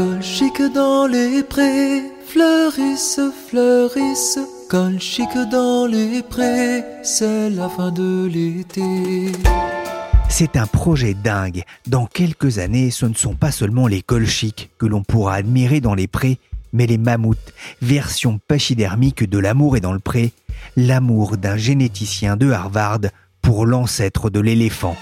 Col chic dans les prés, fleurissent, fleurissent. Col chic dans les prés, c'est la fin de l'été. C'est un projet dingue. Dans quelques années, ce ne sont pas seulement les cols chics que l'on pourra admirer dans les prés, mais les mammouths, version pachydermique de l'amour est dans le pré, l'amour d'un généticien de Harvard pour l'ancêtre de l'éléphant.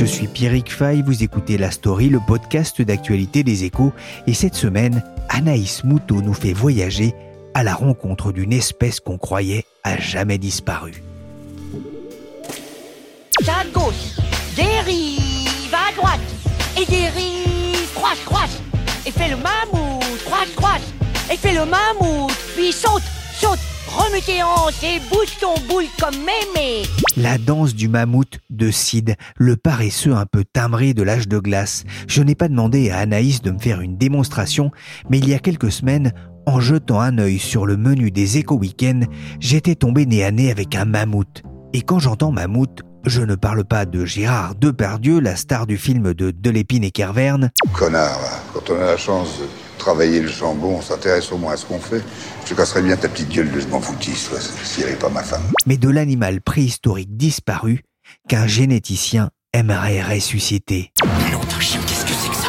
Je suis Pierrick Fay, vous écoutez La Story, le podcast d'actualité des échos, et cette semaine, Anaïs Moutot nous fait voyager à la rencontre d'une espèce qu'on croyait à jamais disparue. à gauche, dérive à droite, et dérive, croise, croise, et fait le mammouth, croise, croise, et fait le mammouth, puis saute, saute, et bouge ton boule comme mémé. La danse du mammouth de Sid, le paresseux un peu timbré de l'âge de glace. Je n'ai pas demandé à Anaïs de me faire une démonstration, mais il y a quelques semaines, en jetant un œil sur le menu des éco week j'étais tombé nez à nez avec un mammouth. Et quand j'entends mammouth, je ne parle pas de Gérard Depardieu, la star du film de Delépine et Kerverne. Connard, quand on a la chance de travailler le jambon, on s'intéresse au moins à ce qu'on fait. Je casserais bien ta petite gueule de je m'en foutisse, si elle n'est pas ma femme. Mais de l'animal préhistorique disparu qu'un généticien aimerait ressusciter. Nom chien, qu'est-ce que c'est que ça?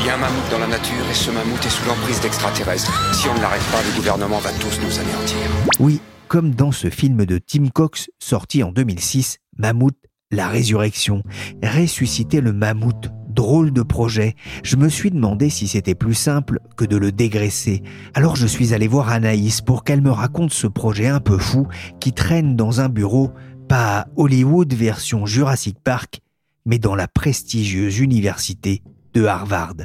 Il y a un mammouth dans la nature et ce mammouth est sous l'emprise d'extraterrestres. Si on ne l'arrête pas, le gouvernement va tous nous anéantir. Oui, comme dans ce film de Tim Cox sorti en 2006, Mammouth, la résurrection. Ressusciter le mammouth drôle de projet. Je me suis demandé si c'était plus simple que de le dégraisser. Alors je suis allé voir Anaïs pour qu'elle me raconte ce projet un peu fou qui traîne dans un bureau, pas Hollywood version Jurassic Park, mais dans la prestigieuse université de Harvard.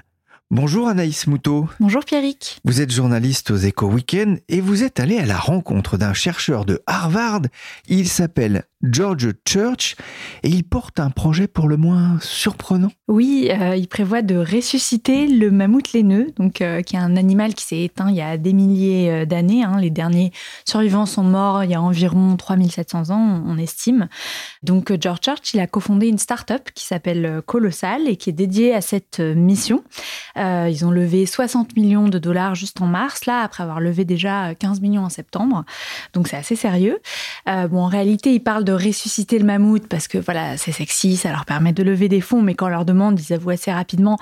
Bonjour Anaïs Moutot. Bonjour Pierrick. Vous êtes journaliste aux Eco Weekend et vous êtes allé à la rencontre d'un chercheur de Harvard. Il s'appelle George Church et il porte un projet pour le moins surprenant. Oui, euh, il prévoit de ressusciter le mammouth laineux, donc euh, qui est un animal qui s'est éteint il y a des milliers euh, d'années. Hein. Les derniers survivants sont morts il y a environ 3700 ans, on estime. Donc George Church, il a cofondé une start-up qui s'appelle Colossal et qui est dédiée à cette mission. ils ont levé 60 millions de dollars juste en mars, là, après avoir levé déjà 15 millions en septembre. Donc c'est assez sérieux. bon, en réalité, il parle de ressusciter le mammouth parce que voilà, c'est sexy, ça leur permet de lever des fonds, mais quand on leur demande, ils avouent assez rapidement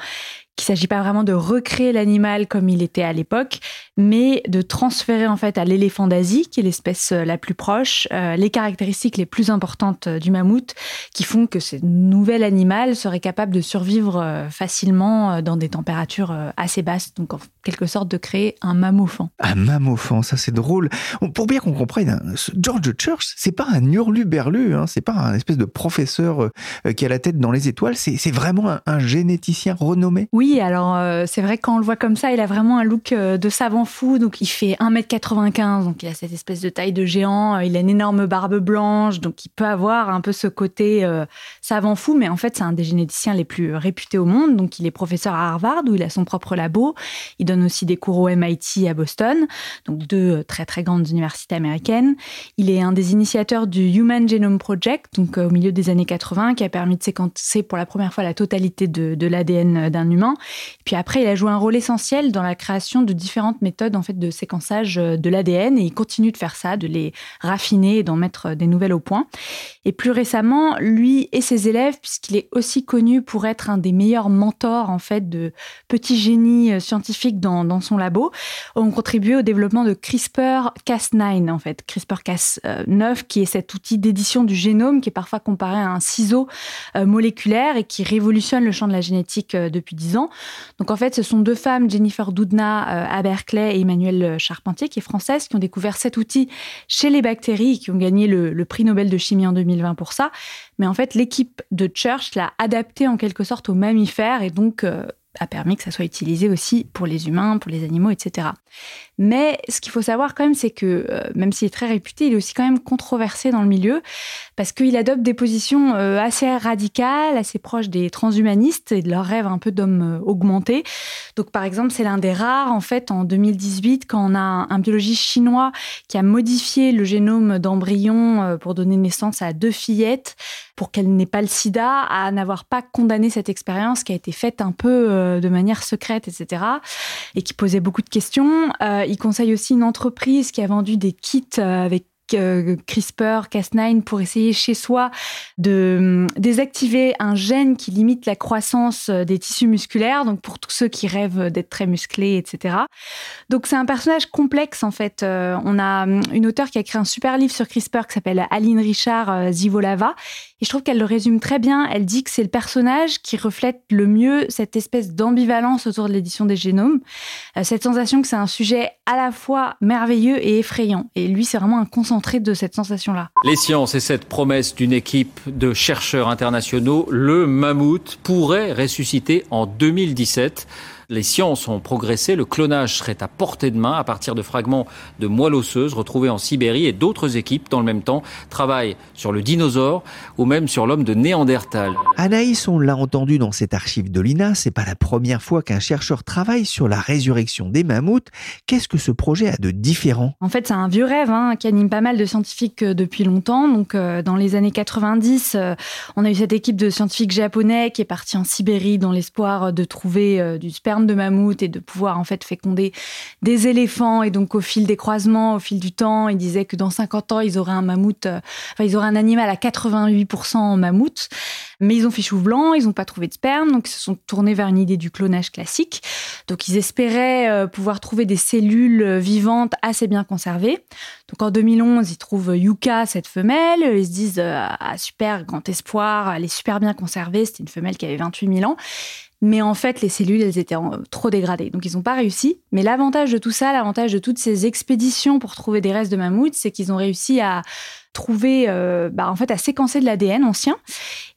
qu'il s'agit pas vraiment de recréer l'animal comme il était à l'époque, mais de transférer en fait à l'éléphant d'Asie, qui est l'espèce euh, la plus proche, euh, les caractéristiques les plus importantes euh, du mammouth, qui font que ce nouvel animal serait capable de survivre facilement dans des températures assez basses, donc en quelque sorte de créer un mammophant. Un mammophant, ça c'est drôle. Pour bien qu'on comprenne, hein, George Church, c'est pas un hurluberlu, hein, c'est pas un espèce de professeur qui a la tête dans les étoiles, c'est vraiment un, un généticien renommé. Oui, alors euh, c'est vrai quand on le voit comme ça, il a vraiment un look euh, de savant fou. Donc il fait 1m95, donc il a cette espèce de taille de géant. Euh, il a une énorme barbe blanche, donc il peut avoir un peu ce côté savant fou. Mais en fait, c'est un des généticiens les plus réputés au monde. Donc il est professeur à Harvard où il a son propre labo. Il donne aussi des cours au MIT à Boston, donc deux très très grandes universités américaines. Il est un des initiateurs du Human Genome Project, donc au milieu des années 80, qui a permis de séquencer pour la première fois la totalité de l'ADN d'un humain. Puis après, il a joué un rôle essentiel dans la création de différentes méthodes en fait de séquençage de l'ADN et il continue de faire ça, de les raffiner et d'en mettre des nouvelles au point. Et plus récemment, lui et ses élèves, puisqu'il est aussi connu pour être un des meilleurs mentors en fait de petits génies scientifiques dans, son labo, ont contribué au développement de CRISPR-Cas9 en fait, CRISPR-Cas9 qui est cet outil d'édition du génome qui est parfois comparé à un ciseau euh, moléculaire et qui révolutionne le champ de la génétique euh, depuis dix ans. Donc en fait, ce sont deux femmes, Jennifer Doudna euh, à Berkeley et Emmanuelle Charpentier, qui est française, qui ont découvert cet outil chez les bactéries qui ont gagné le, le prix Nobel de chimie en 2020 pour ça. Mais en fait, l'équipe de Church l'a adapté en quelque sorte aux mammifères et donc a permis que ça soit utilisé aussi pour les humains, pour les animaux, etc. Mais ce qu'il faut savoir quand même, c'est que euh, même s'il est très réputé, il est aussi quand même controversé dans le milieu parce qu'il adopte des positions euh, assez radicales, assez proches des transhumanistes et de leur rêve un peu d'homme euh, augmenté. Donc par exemple, c'est l'un des rares en fait en 2018 quand on a un, un biologiste chinois qui a modifié le génome d'embryon pour donner naissance à deux fillettes pour qu'elles n'aient pas le sida, à n'avoir pas condamné cette expérience qui a été faite un peu de manière secrète, etc. et qui posait beaucoup de questions. Euh, il conseille aussi une entreprise qui a vendu des kits euh, avec euh, CRISPR, Cas9 pour essayer chez soi de hum, désactiver un gène qui limite la croissance des tissus musculaires, donc pour tous ceux qui rêvent d'être très musclés, etc. Donc c'est un personnage complexe en fait. on a hum, une auteure qui a écrit un super livre sur CRISPR qui s'appelle Aline Richard Zivolava je trouve qu'elle le résume très bien. Elle dit que c'est le personnage qui reflète le mieux cette espèce d'ambivalence autour de l'édition des génomes, euh, cette sensation que c'est un sujet à la fois merveilleux et effrayant. Et lui, c'est vraiment un concentré de cette sensation-là. Les sciences et cette promesse d'une équipe de chercheurs internationaux, le mammouth pourrait ressusciter en 2017. Les sciences ont progressé, le clonage serait à portée de main à partir de fragments de moelle osseuse retrouvés en Sibérie et d'autres équipes dans le même temps travaillent sur le dinosaure ou même sur l'homme de Néandertal. Anaïs, on l'a entendu dans cette archive de l'INA, c'est pas la première fois qu'un chercheur travaille sur la résurrection des mammouths. Qu'est-ce que ce projet a de différent? En fait, c'est un vieux rêve hein, qui anime pas mal de scientifiques euh, depuis longtemps. Donc, euh, dans les années 90, euh, on a eu cette équipe de scientifiques japonais qui est partie en Sibérie dans l'espoir de trouver du sperme de mammouth et de pouvoir en fait féconder des éléphants. Et donc au fil des croisements, au fil du temps, ils disaient que dans 50 ans, ils auraient un mammouth, euh, enfin ils auraient un animal à 88% en mammouth. Mais ils ont fait chou blanc, ils n'ont pas trouvé de sperme, donc ils se sont tournés vers une idée du clonage classique. Donc ils espéraient euh, pouvoir trouver des cellules euh, vivantes assez bien conservées. Donc en 2011, ils trouvent Yuka, cette femelle. Ils se disent ah, super, grand espoir, elle est super bien conservée. C'était une femelle qui avait 28 000 ans. Mais en fait, les cellules, elles étaient trop dégradées. Donc, ils n'ont pas réussi. Mais l'avantage de tout ça, l'avantage de toutes ces expéditions pour trouver des restes de mammouths, c'est qu'ils ont réussi à trouver, euh, bah, en fait, à séquencer de l'ADN ancien.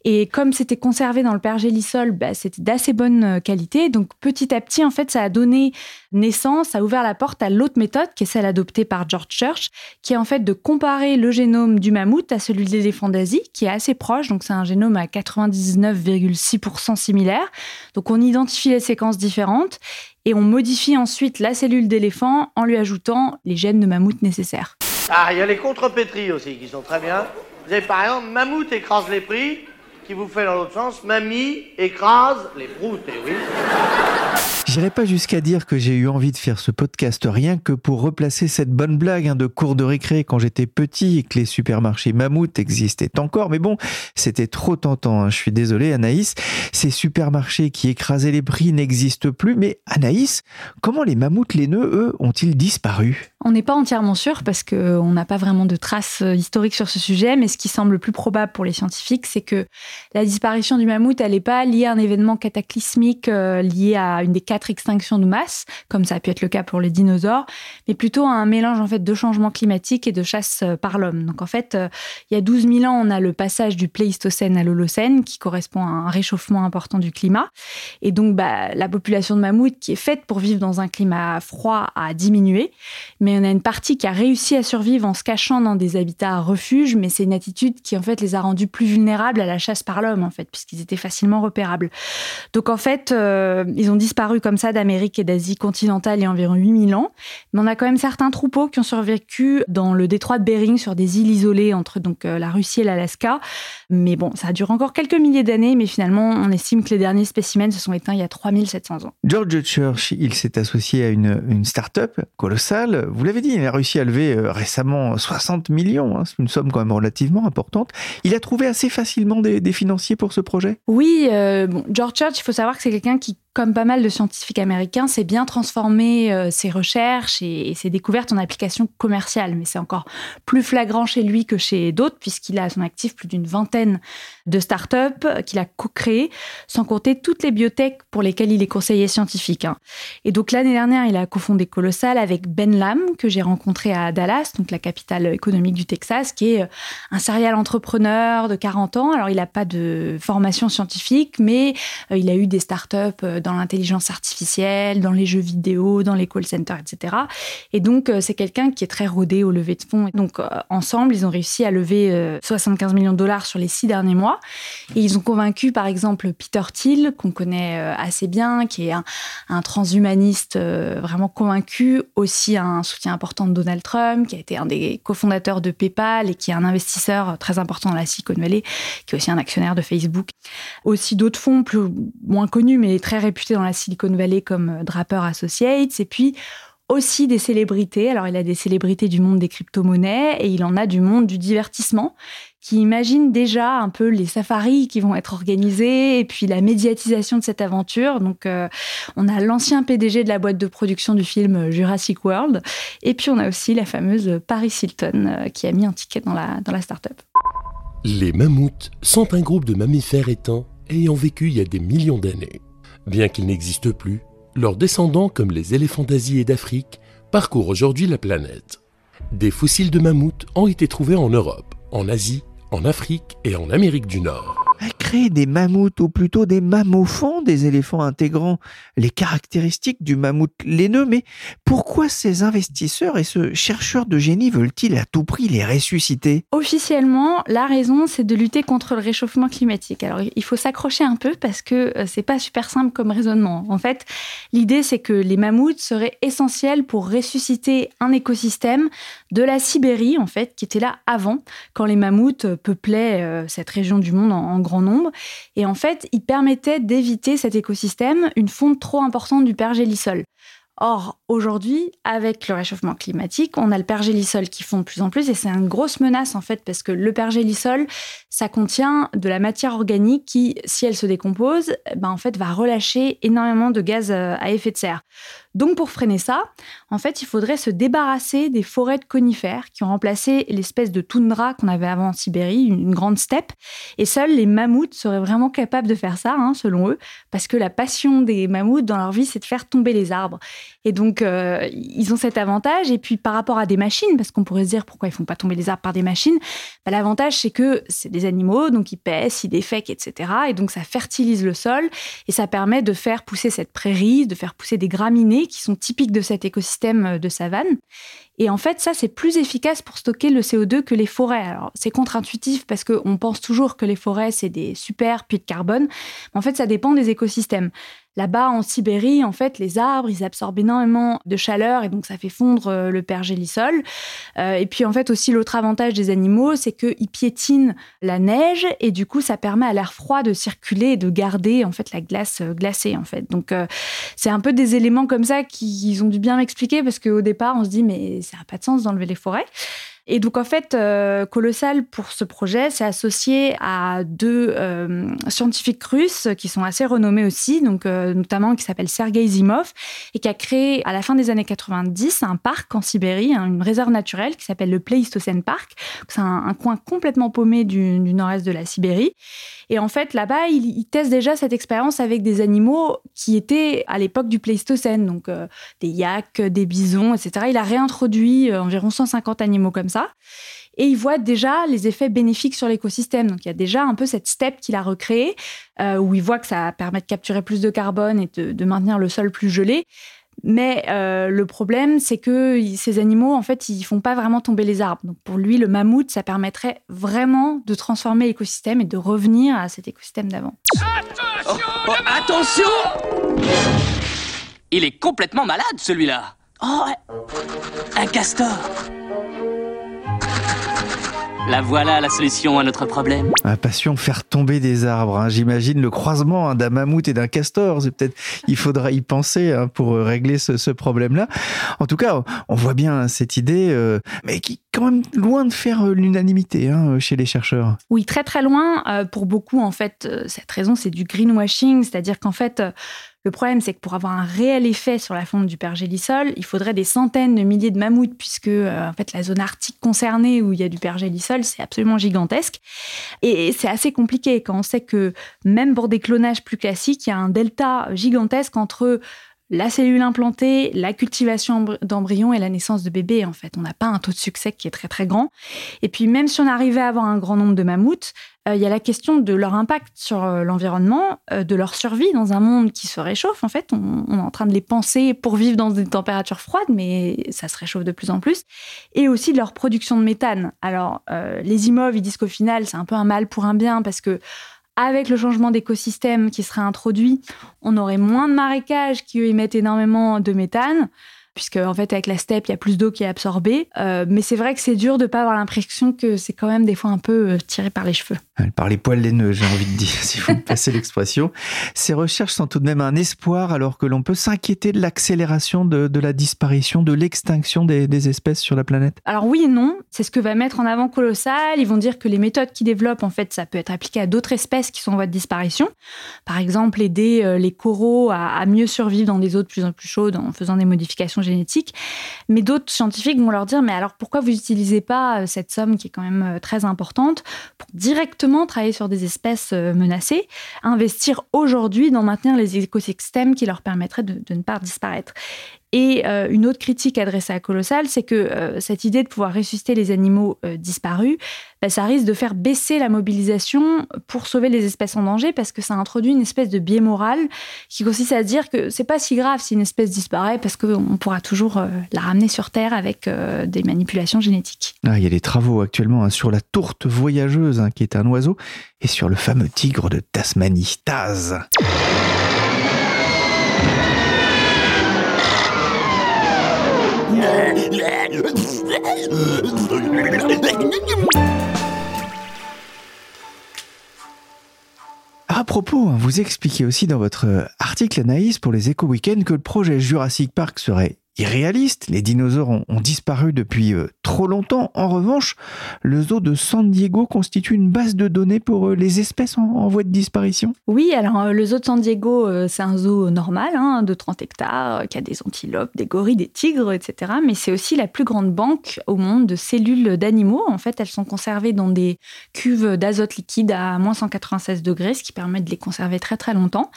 Et comme c'était conservé dans le pergélisol, bah, c'était d'assez bonne euh, qualité. Donc petit à petit, en fait, ça a donné naissance, ça a ouvert la porte à l'autre méthode, qui est celle adoptée par George Church, qui est en fait de comparer le génome du mammouth à celui de l'éléphant d'Asie, qui est assez proche. Donc c'est un génome à 99,6% similaire. Donc on identifie les séquences différentes et on modifie ensuite la cellule d'éléphant en lui ajoutant les gènes de mammouth nécessaires. Ah, il y a les contrepétries aussi qui sont très bien. Vous avez par exemple Mammouth écrase les prix, qui vous fait dans l'autre sens Mamie écrase les proutes, et eh oui. J'irai pas jusqu'à dire que j'ai eu envie de faire ce podcast rien que pour replacer cette bonne blague hein, de cours de récré quand j'étais petit et que les supermarchés mammouth existaient encore. Mais bon, c'était trop tentant. Hein. Je suis désolé, Anaïs. Ces supermarchés qui écrasaient les prix n'existent plus. Mais Anaïs, comment les mammouths laineux, eux, ont-ils disparu? On n'est pas entièrement sûr parce qu'on n'a pas vraiment de traces euh, historiques sur ce sujet. Mais ce qui semble le plus probable pour les scientifiques, c'est que la disparition du mammouth, elle n'est pas liée à un événement cataclysmique euh, lié à une des quatre extinction de masse, comme ça a pu être le cas pour les dinosaures, mais plutôt un mélange en fait de changement climatique et de chasse euh, par l'homme. Donc en fait, il y a 12 000 ans, on a le passage du Pléistocène à l'Holocène, qui correspond à un réchauffement important du climat. Et donc bah, la population de mammouths, qui est faite pour vivre dans un climat froid, a diminué. Mais on a une partie qui a réussi à survivre en se cachant dans des habitats à refuge, mais c'est une attitude qui en fait les a rendus plus vulnérables à la chasse par l'homme, en fait, puisqu'ils étaient facilement repérables. Donc en fait, euh, ils ont disparu comme ça d'Amérique et d'Asie continentale il y a environ 8000 ans. Mais on a quand même certains troupeaux qui ont survécu dans le détroit de Bering sur des îles isolées entre donc euh, la Russie et l'Alaska. Mais bon, ça dure encore quelques milliers d'années, mais finalement, on estime que les derniers spécimens se sont éteints il y a 3700 ans. George Church, il s'est associé à une start-up colossale. Vous l'avez dit, il a réussi à lever euh, récemment 60 millions. Hein. c'est une somme quand même relativement importante. Il a trouvé assez facilement des, financiers pour ce projet? Oui, euh, George Church, il faut savoir que c'est quelqu'un qui comme pas mal de scientifiques américains, s'est bien transformé euh, ses recherches et, ses découvertes en applications commerciales. Mais c'est encore plus flagrant chez lui que chez d'autres, puisqu'il a à son actif plus d'une vingtaine de startups qu'il a co-créées, sans compter toutes les biotech pour lesquelles il est conseiller scientifique. Hein. Et donc l'année dernière, il a cofondé Colossal avec Ben Lam, que j'ai rencontré à Dallas, donc la capitale économique du Texas, qui est euh, un serial entrepreneur de 40 ans. Alors il n'a pas de formation scientifique, mais euh, il a eu des startups dans l'intelligence artificielle, dans les jeux vidéo, dans les call centers, etc. Et donc, euh, c'est quelqu'un qui est très rodé au lever de fonds. Donc, euh, ensemble, ils ont réussi à lever 75 euh, millions de dollars sur les six derniers mois. Et ils ont convaincu, par exemple, Peter Thiel, qu'on connaît assez bien, qui est un, transhumaniste vraiment convaincu, aussi un soutien important de Donald Trump, qui a été un des cofondateurs de PayPal et qui est un investisseur très important dans la Silicon Valley, qui est aussi un actionnaire de Facebook. Aussi d'autres fonds plus, moins connus, mais très réputés réputé dans la Silicon Valley comme euh, Draper Associates, et puis aussi des célébrités. Alors, il a des célébrités du monde des crypto-monnaies et il en a du monde du divertissement qui imagine déjà un peu les safaris qui vont être organisés et puis la médiatisation de cette aventure. Donc, euh, on a l'ancien PDG de la boîte de production du film Jurassic World et puis on a aussi la fameuse Paris Hilton euh, qui a mis un ticket dans la, dans la start-up. Les mammouths sont un groupe de mammifères éteints ayant vécu il y a des millions d'années. Bien qu'ils n'existent plus, leurs descendants, comme les éléphants d'Asie et d'Afrique, parcourent aujourd'hui la planète. Des fossiles de mammouths ont été trouvés en Europe, en Asie, en Afrique et en Amérique du Nord créer des mammouths ou plutôt des mammophons, des éléphants intégrant les caractéristiques du mammouth laineux. Mais pourquoi ces investisseurs et ce chercheur de génie veulent-ils à tout prix les ressusciter? Officiellement, la raison, c'est de lutter contre le réchauffement climatique. Alors, il faut s'accrocher un peu parce que euh, c'est pas super simple comme raisonnement. En fait, l'idée, c'est que les mammouths seraient essentiels pour ressusciter un écosystème de la Sibérie, en fait, qui était là avant, quand les mammouths peuplaient euh, cette région du monde en nombre. Et en fait, il permettait d'éviter cet écosystème une fonte trop importante du pergélisol. Or, aujourd'hui, avec le réchauffement climatique, on a le pergélisol qui fond de plus en plus et c'est une grosse menace en fait parce que le pergélisol, ça contient de la matière organique qui, si elle se décompose, ben en fait va relâcher énormément de gaz euh, à effet de serre. Donc pour freiner ça, en fait, il faudrait se débarrasser des forêts de conifères qui ont remplacé l'espèce de toundra qu'on avait avant en Sibérie, une grande steppe. Et seuls les mammouths seraient vraiment capables de faire ça, hein, selon eux, parce que la passion des mammouths dans leur vie, c'est de faire tomber les arbres. Et donc, euh, ils ont cet avantage. Et puis par rapport à des machines, parce qu'on pourrait se dire pourquoi ils font pas tomber les arbres par des machines, bah, l'avantage c'est que c'est des animaux, donc ils pèsent, ils défèquent, etc. Et donc ça fertilise le sol et ça permet de faire pousser cette prairie, de faire pousser des graminées qui sont typiques de cet écosystème euh, de savane. Et en fait, ça, c'est plus efficace pour stocker le CO2 que les forêts. Alors, c'est contre-intuitif parce qu'on pense toujours que les forêts, c'est des super puits de carbone. En fait, ça dépend des écosystèmes. Là-bas, en Sibérie, en fait, les arbres, ils absorbent énormément de chaleur et donc ça fait fondre euh, le pergélisol. Euh, et puis, en fait, aussi, l'autre avantage des animaux, c'est qu'ils piétinent la neige et du coup, ça permet à l'air froid de circuler et de garder, en fait, la glace euh, glacée, en fait. Donc, c'est un peu des éléments comme ça qu'ils ont dû bien m'expliquer parce qu'au départ, on se dit, mais ça n'a pas de sens d'enlever les forêts. Et donc en fait, euh, Colossal pour ce projet, c'est associé à deux euh, scientifiques russes qui sont assez renommés aussi, donc euh, notamment qui s'appelle Sergei Zimov et qui a créé à la fin des années 90 un parc en Sibérie, hein, une réserve naturelle qui s'appelle le Pleistocène Park. C'est un, coin complètement paumé du, nord-est de la Sibérie. Et en fait, là-bas, il, il, teste déjà cette expérience avec des animaux qui étaient à l'époque du Pléistocène, donc des yaks, des bisons, etc. Il a réintroduit environ 150 animaux comme ça et il voit déjà les effets bénéfiques sur l'écosystème. Donc il y a déjà un peu cette steppe qu'il a recréée, euh, où il voit que ça permet de capturer plus de carbone et de, maintenir le sol plus gelé. Mais euh, le problème, c'est que ces animaux, en fait, ils font pas vraiment tomber les arbres. Donc pour lui, le mammouth, ça permettrait vraiment de transformer l'écosystème et de revenir à cet écosystème d'avant. Attention, oh, oh, attention Il est complètement malade, celui-là. Oh, un castor. La voilà la solution à notre problème. Ma passion, faire tomber des arbres. hein. J'imagine le croisement hein, d'un mammouth et d'un castor. C'est peut-être, il faudra y penser hein, pour euh, régler ce, ce problème-là. En tout cas, on voit bien cette idée, euh, mais qui quand même loin de faire euh, l'unanimité hein, chez les chercheurs. Oui, très très loin. Euh, pour beaucoup, en fait, euh, cette raison, c'est du greenwashing, c'est-à-dire qu'en fait, euh, le problème, c'est que pour avoir un réel effet sur la fonte du pergélisol, il faudrait des centaines de milliers de mammouths, puisque euh, en fait, la zone arctique concernée où il y a du pergélisol, c'est absolument gigantesque. Et c'est assez compliqué quand on sait que même pour des clonages plus classiques, il y a un delta gigantesque entre la cellule implantée, la cultivation embry- d'embryons et la naissance de bébés. En fait, on n'a pas un taux de succès qui est très très grand. Et puis même si on arrivait à avoir un grand nombre de mammouths, euh, il y a la question de leur impact sur euh, l'environnement, euh, de leur survie dans un monde qui se réchauffe. En fait, on, est en train de les penser pour vivre dans des températures froides, mais ça se réchauffe de plus en plus. Et aussi de leur production de méthane. Alors, les immoves, ils disent qu'au final, c'est un peu un mal pour un bien parce que avec le changement d'écosystème qui serait introduit, on aurait moins de marécages qui émettent énormément de méthane, puisque en fait avec la steppe, il y a plus d'eau qui est absorbée. Euh, mais c'est vrai que c'est dur de pas avoir l'impression que c'est quand même des fois un peu euh, tiré par les cheveux. Par les poils laineux, j'ai envie de dire, si vous me passez l'expression. Ces recherches sont tout de même un espoir alors que l'on peut s'inquiéter de l'accélération de, de la disparition, de l'extinction des, des espèces sur la planète. Alors oui et non, c'est ce que va mettre en avant Colossal. Ils vont dire que les méthodes qu'ils développent, en fait, ça peut être appliqué à d'autres espèces qui sont en voie de disparition. Par exemple, aider euh, les coraux à, à mieux survivre dans des eaux de plus en plus chaudes en faisant des modifications génétiques. Mais d'autres scientifiques vont leur dire, mais alors pourquoi vous n'utilisez pas euh, cette somme qui est quand même euh, très importante pour directement travailler sur des espèces euh, menacées, investir aujourd'hui dans maintenir les écosystèmes qui leur permettraient de, de ne pas disparaître? Et euh, une autre critique adressée à Colossal, c'est que euh, cette idée de pouvoir ressusciter les animaux euh, disparus, bah, ça risque de faire baisser la mobilisation pour sauver les espèces en danger parce que ça introduit une espèce de biais moral qui consiste à dire que c'est pas si grave si une espèce disparaît parce qu'on pourra toujours la ramener sur Terre avec des manipulations génétiques. Ah, il y a des travaux actuellement hein, sur la tourte voyageuse, hein, qui est un oiseau, et sur le fameux tigre de Tasmanie, Taz. À propos, vous expliquez aussi dans votre article Anaïs pour les Éco Weekends que le projet Jurassic Park serait irréaliste. Les dinosaures ont, disparu depuis euh, trop longtemps. En revanche, le zoo de San Diego constitue une base de données pour euh, les espèces en, voie de disparition. Oui, alors euh, le zoo de San Diego, c'est un zoo normal hein, de 30 hectares, qui a des antilopes, des gorilles, des tigres, etc. Mais c'est aussi la plus grande banque au monde de cellules d'animaux. En fait, elles sont conservées dans des cuves d'azote liquide à moins 196 degrés, ce qui permet de les conserver très très longtemps.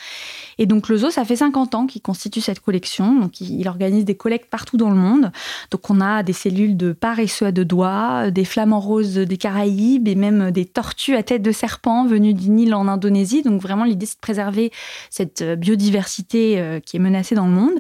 Et donc le zoo, ça fait 50 ans qu'il constitue cette collection. Donc il, organise des partout dans le monde. Donc on a des cellules de paresseux à deux doigts, des flamants roses des Caraïbes et même des tortues à tête de serpent venues du Nil en Indonésie. Donc vraiment l'idée c'est de préserver cette euh, biodiversité euh, qui est menacée dans le monde.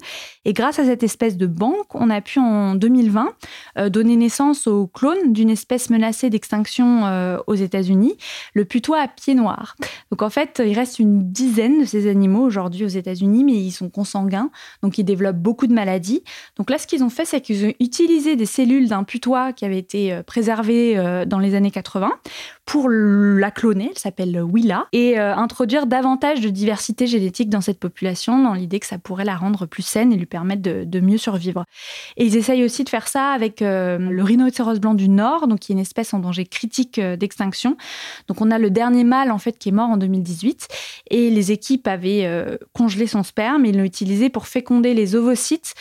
Et grâce à cette espèce de banque, on a pu en 2020 euh, donner naissance au clone d'une espèce menacée d'extinction euh, aux États-Unis, le putois à pied noir. Donc en fait, il reste une dizaine de ces animaux aujourd'hui aux États-Unis, mais ils sont consanguins, donc ils développent beaucoup de maladies. Donc là, ce qu'ils ont fait, c'est qu'ils ont utilisé des cellules d'un putois qui avait été euh, préservé euh, dans les années 80 pour la cloner, elle s'appelle Willa, et euh, introduire davantage de diversité génétique dans cette population, dans l'idée que ça pourrait la rendre plus saine et lui permettre de, mieux survivre. Et ils essayent aussi de faire ça avec euh, le rhinocéros blanc du Nord, donc qui est une espèce en danger critique euh, d'extinction. Donc on a le dernier mâle en fait qui est mort en 2018, et les équipes avaient congelé son sperme et l'ont utilisé pour féconder les ovocytes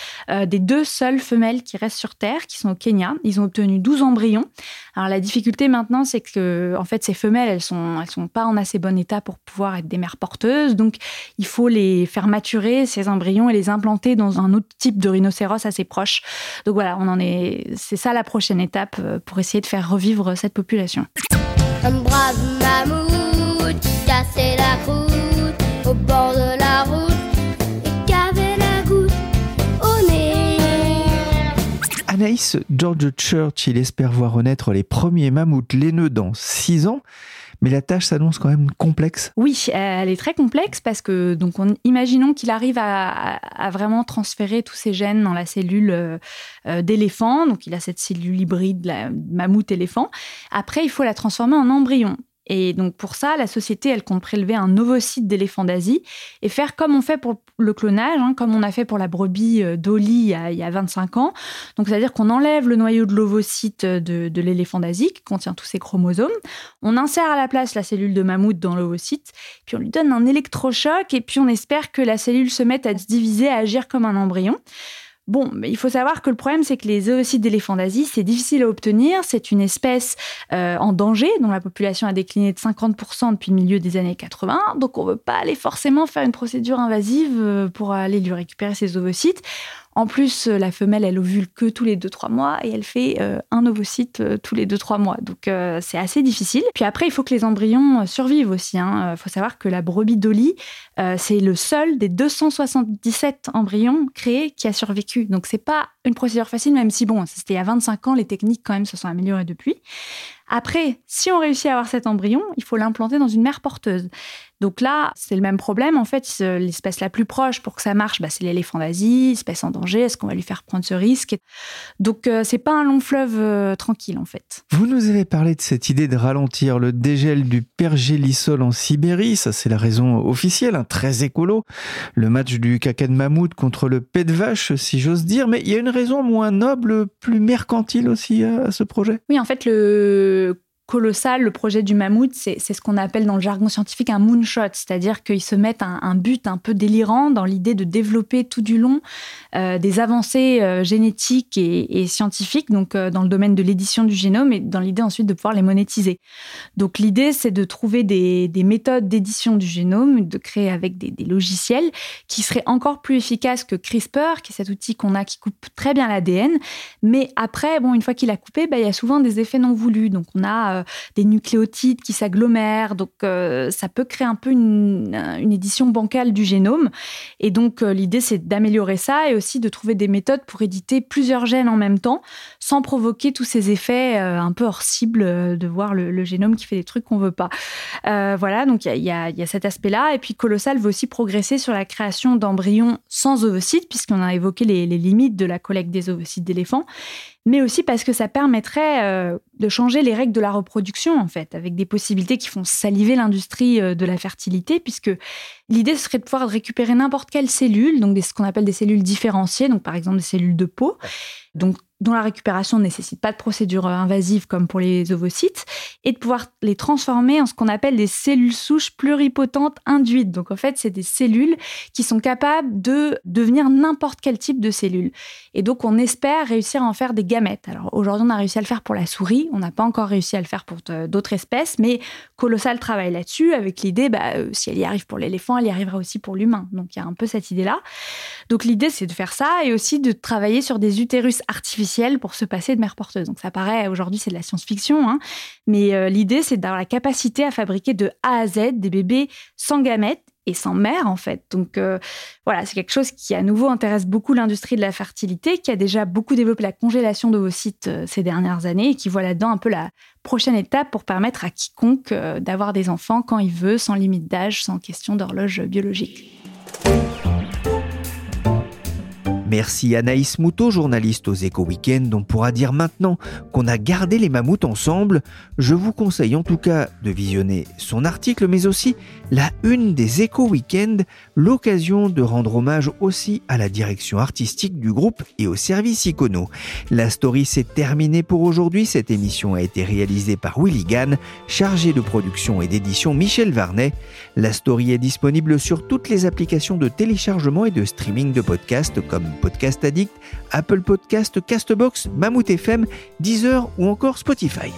des deux seules femelles qui restent sur Terre, qui sont au Kenya. Ils ont obtenu 12 embryons. Alors la difficulté maintenant, c'est que en fait ces femelles, elles sont elles sont pas en assez bon état pour pouvoir être des mères porteuses. Donc il faut les faire maturer ces embryons et les implanter dans un autre type de rhinocéros assez proche. Donc voilà, on en est. C'est ça la prochaine étape euh, pour essayer de faire revivre cette population. Un mammouth la au bord de la route Anaïs, George Church, il espère voir renaître les premiers mammouths laineux dans 6 ans. Mais la tâche s'annonce quand même complexe. Oui, elle est très complexe parce que, donc, on, imaginons qu'il arrive à, vraiment transférer tous ces gènes dans la cellule euh, euh, d'éléphant. Donc, il a cette cellule hybride, mammouth-éléphant. Après, il faut la transformer en embryon. Et donc pour ça, la société, elle compte prélever un ovocyte d'éléphant d'Asie et faire comme on fait pour le clonage, hein, comme on a fait pour la brebis euh, Dolly il y a, 25 ans. Donc c'est-à-dire qu'on enlève le noyau de l'ovocyte de, de l'éléphant d'Asie qui contient tous ses chromosomes, on insère à la place la cellule de mammouth dans l'ovocyte, puis on lui donne un électrochoc et puis on espère que la cellule se mette à se diviser, à agir comme un embryon. Bon, mais il faut savoir que le problème, c'est que les oocytes d'éléphants d'Asie, c'est difficile à obtenir. C'est une espèce euh, en danger, dont la population a décliné de 50% depuis le milieu des années 80. Donc, on ne veut pas aller forcément faire une procédure invasive euh, pour aller lui récupérer ses ovocytes. En plus, euh, la femelle, elle ovule que tous les 2-3 mois et elle fait euh, un ovocyte euh, tous les 2-3 mois. Donc, c'est assez difficile. Puis après, il faut que les embryons survivent aussi. Il hein. faut savoir que la brebis Dolly, c'est le seul des 277 embryons créés qui a survécu. Donc, c'est pas une procédure facile, même si, bon, c'était il y a 25 ans, les techniques quand même se sont améliorées depuis. Après, si on réussit à avoir cet embryon, il faut l'implanter dans une mère porteuse. Donc là, c'est le même problème. En fait, l'espèce la plus proche pour que ça marche, bah, c'est l'éléphant d'Asie, espèce en danger. Est-ce qu'on va lui faire prendre ce risque? Donc, euh, c'est pas un long fleuve euh, tranquille, en fait. Vous nous avez parlé de cette idée de ralentir le dégel du pergélisol en Sibérie. Ça, c'est la raison officielle, hein, très écolo. Le match du caca de mammouth contre le pet de vache, si j'ose dire. Mais il y a une raison moins noble, plus mercantile aussi à ce projet? Oui, en fait, le colossal, le projet du mammouth, c'est ce qu'on appelle dans le jargon scientifique un moonshot, c'est-à-dire qu'ils se mettent un, but un peu délirant dans l'idée de développer tout du long euh, des avancées euh, génétiques et, scientifiques, donc euh, dans le domaine de l'édition du génome et dans l'idée ensuite de pouvoir les monétiser. Donc l'idée, c'est de trouver des, méthodes d'édition du génome, de créer avec des, des, logiciels qui seraient encore plus efficaces que CRISPR, qui est cet outil qu'on a qui coupe très bien l'ADN, mais après, bon, une fois qu'il a coupé, bah, il y a souvent des effets non voulus. Donc on a euh, des nucléotides qui s'agglomèrent. Donc, euh, ça peut créer un peu une, édition bancale du génome. Et donc, euh, l'idée, c'est d'améliorer ça et aussi de trouver des méthodes pour éditer plusieurs gènes en même temps sans provoquer tous ces effets un peu hors cible de voir le, génome qui fait des trucs qu'on veut pas. voilà, donc il y, a, cet aspect-là. Et puis, Colossal veut aussi progresser sur la création d'embryons sans ovocytes, puisqu'on a évoqué les, les limites de la collecte des ovocytes d'éléphants mais aussi parce que ça permettrait euh, de changer les règles de la reproduction, en fait, avec des possibilités qui font saliver l'industrie euh, de la fertilité, puisque l'idée serait de pouvoir récupérer n'importe quelle cellule, donc ce qu'on appelle des cellules différenciées, donc par exemple des cellules de peau, donc dont la récupération ne nécessite pas de procédure euh, invasive comme pour les ovocytes, et de pouvoir les transformer en ce qu'on appelle des cellules souches pluripotentes induites. Donc en fait, c'est des cellules qui sont capables de devenir n'importe quel type de cellule. Et donc on espère réussir à en faire des gamètes. Alors aujourd'hui, on a réussi à le faire pour la souris, on n'a pas encore réussi à le faire pour euh, d'autres espèces, mais Colossal travaille là-dessus avec l'idée, bah, euh, si elle y arrive pour l'éléphant, elle y arrivera aussi pour l'humain. Donc il y a un peu cette idée-là. Donc l'idée, c'est de faire ça et aussi de travailler sur des utérus artificiels pour se passer de mère porteuse. Donc ça paraît, aujourd'hui, c'est de la science-fiction, hein, mais euh, l'idée, c'est d'avoir la capacité à fabriquer de A à Z des bébés sans gamètes et sans mère en fait. Donc euh, voilà, c'est quelque chose qui à nouveau intéresse beaucoup l'industrie de la fertilité, qui a déjà beaucoup développé la congélation d'ovocytes euh, ces dernières années et qui voit là-dedans un peu la prochaine étape pour permettre à quiconque d'avoir des enfants quand il veut, sans limite d'âge, sans question d'horloge biologique. Merci Anaïs Moutot, journaliste aux Éco Weekend. On pourra dire maintenant qu'on a gardé les mammouths ensemble. Je vous conseille en tout cas de visionner son article, mais aussi la une des Éco Weekend, l'occasion de rendre hommage aussi à la direction artistique du groupe et au service Icono. La story s'est terminée pour aujourd'hui. Cette émission a été réalisée par Willy Gann, chargé de production et d'édition Michel Varnet. La story est disponible sur toutes les applications de téléchargement et de streaming de podcasts comme Podcast Addict, Apple Podcast, Castbox, Mammouth FM, Deezer ou encore Spotify.